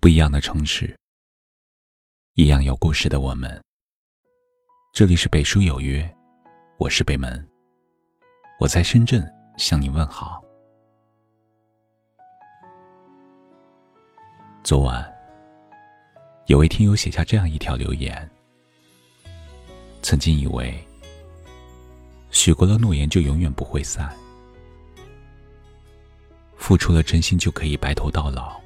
不一样的城市，一样有故事的我们。这里是北书有约，我是北门，我在深圳向你问好。昨晚，有位听友写下这样一条留言：曾经以为，许过了诺言就永远不会散。付出了真心就可以白头到老，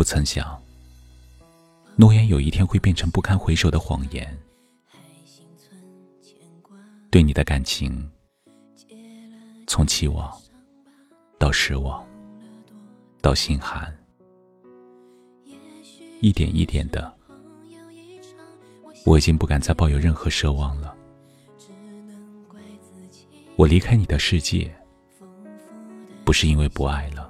不曾想，诺言有一天会变成不堪回首的谎言。对你的感情，从期望到失望，到心寒，一点一点的，我已经不敢再抱有任何奢望了。我离开你的世界，不是因为不爱了，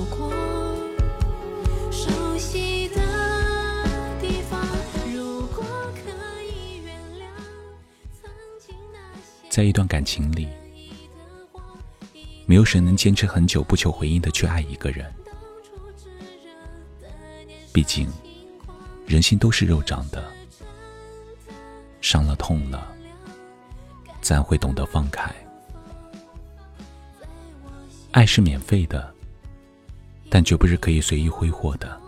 在一段感情里，没有谁能坚持很久不求回应的去爱一个人。毕竟，人心都是肉长的，伤了痛了，自然会懂得放开。爱是免费的，但绝不是可以随意挥霍的。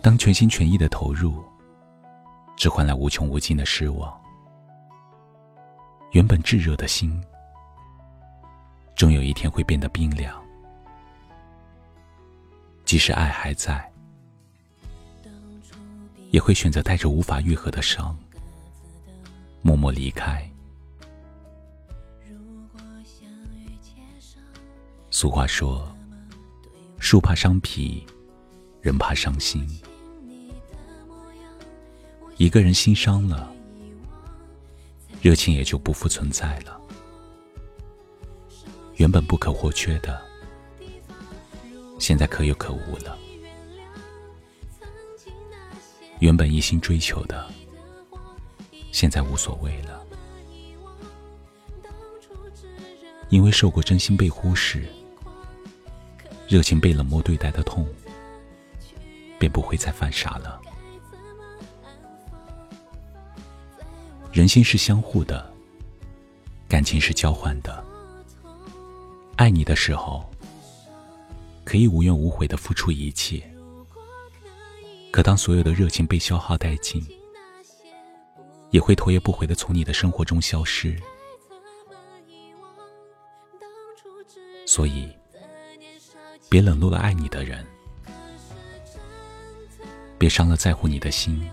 当全心全意的投入，只换来无穷无尽的失望。原本炙热的心，终有一天会变得冰凉。即使爱还在，也会选择带着无法愈合的伤，默默离开。俗话说：“树怕伤皮，人怕伤心。”一个人心伤了。热情也就不复存在了。原本不可或缺的，现在可有可无了。原本一心追求的，现在无所谓了。因为受过真心被忽视、热情被冷漠对待的痛，便不会再犯傻了。人心是相互的，感情是交换的。爱你的时候，可以无怨无悔的付出一切；可当所有的热情被消耗殆尽，也会头也不回的从你的生活中消失。所以，别冷落了爱你的人，别伤了在乎你的心。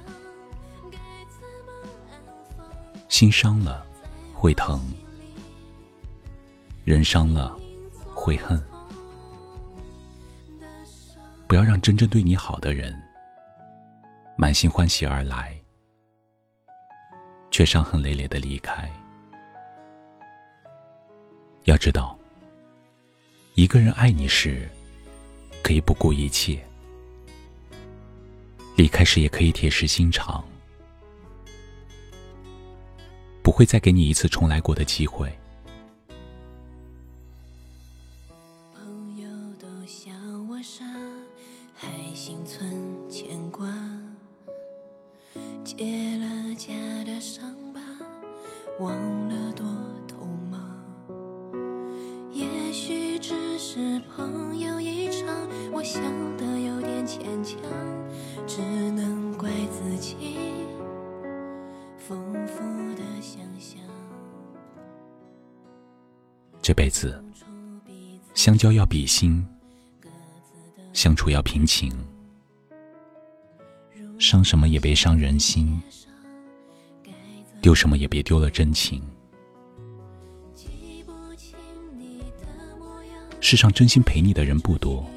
心伤了，会疼；人伤了，会恨。不要让真正对你好的人满心欢喜而来，却伤痕累累的离开。要知道，一个人爱你时，可以不顾一切；离开时，也可以铁石心肠。会再给你一次重来过的机会。朋友都笑我傻，还心存牵挂，结了痂的伤疤，忘了多痛吗？也许只是朋友一场，我想的有点牵强，只能怪自己。这辈子，相交要比心，相处要平情，伤什么也别伤人心，丢什么也别丢了真情。世上真心陪你的人不多，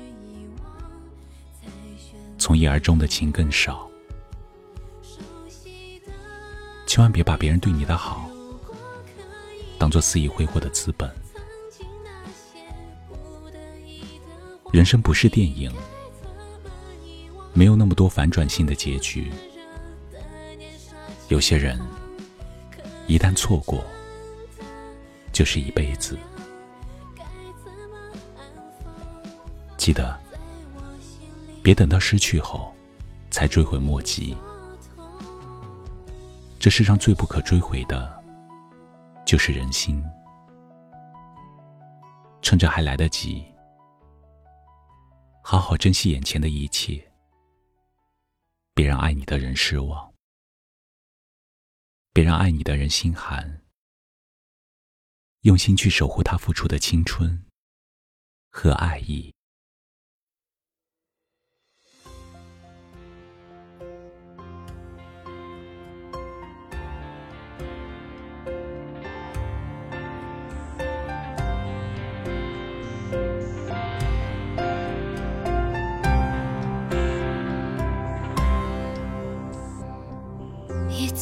从一而终的情更少。千万别把别人对你的好当做肆意挥霍的资本。人生不是电影，没有那么多反转性的结局。有些人一旦错过，就是一辈子。记得，别等到失去后才追悔莫及。这世上最不可追回的，就是人心。趁着还来得及，好好珍惜眼前的一切，别让爱你的人失望，别让爱你的人心寒。用心去守护他付出的青春和爱意。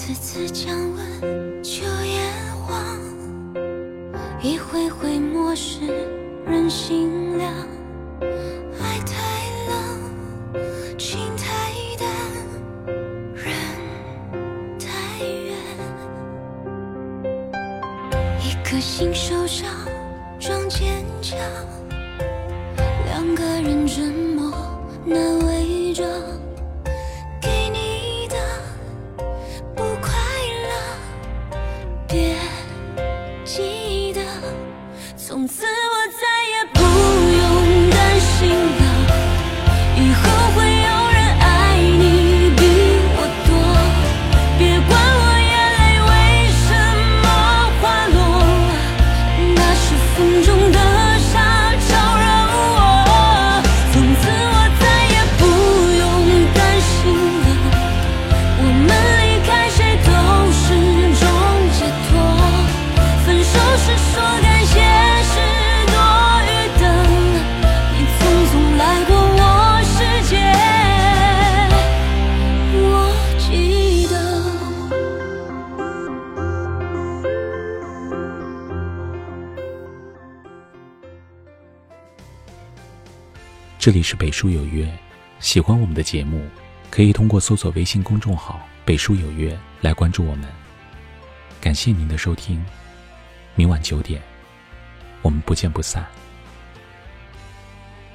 次次降温秋叶黄，一回回漠视人心凉。爱太冷，情太淡，人太远。一颗心受伤从此我这里是北书有约，喜欢我们的节目，可以通过搜索微信公众号“北书有约”来关注我们。感谢您的收听，明晚九点，我们不见不散。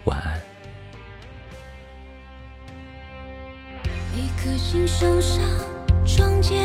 晚安。一颗心受伤，装坚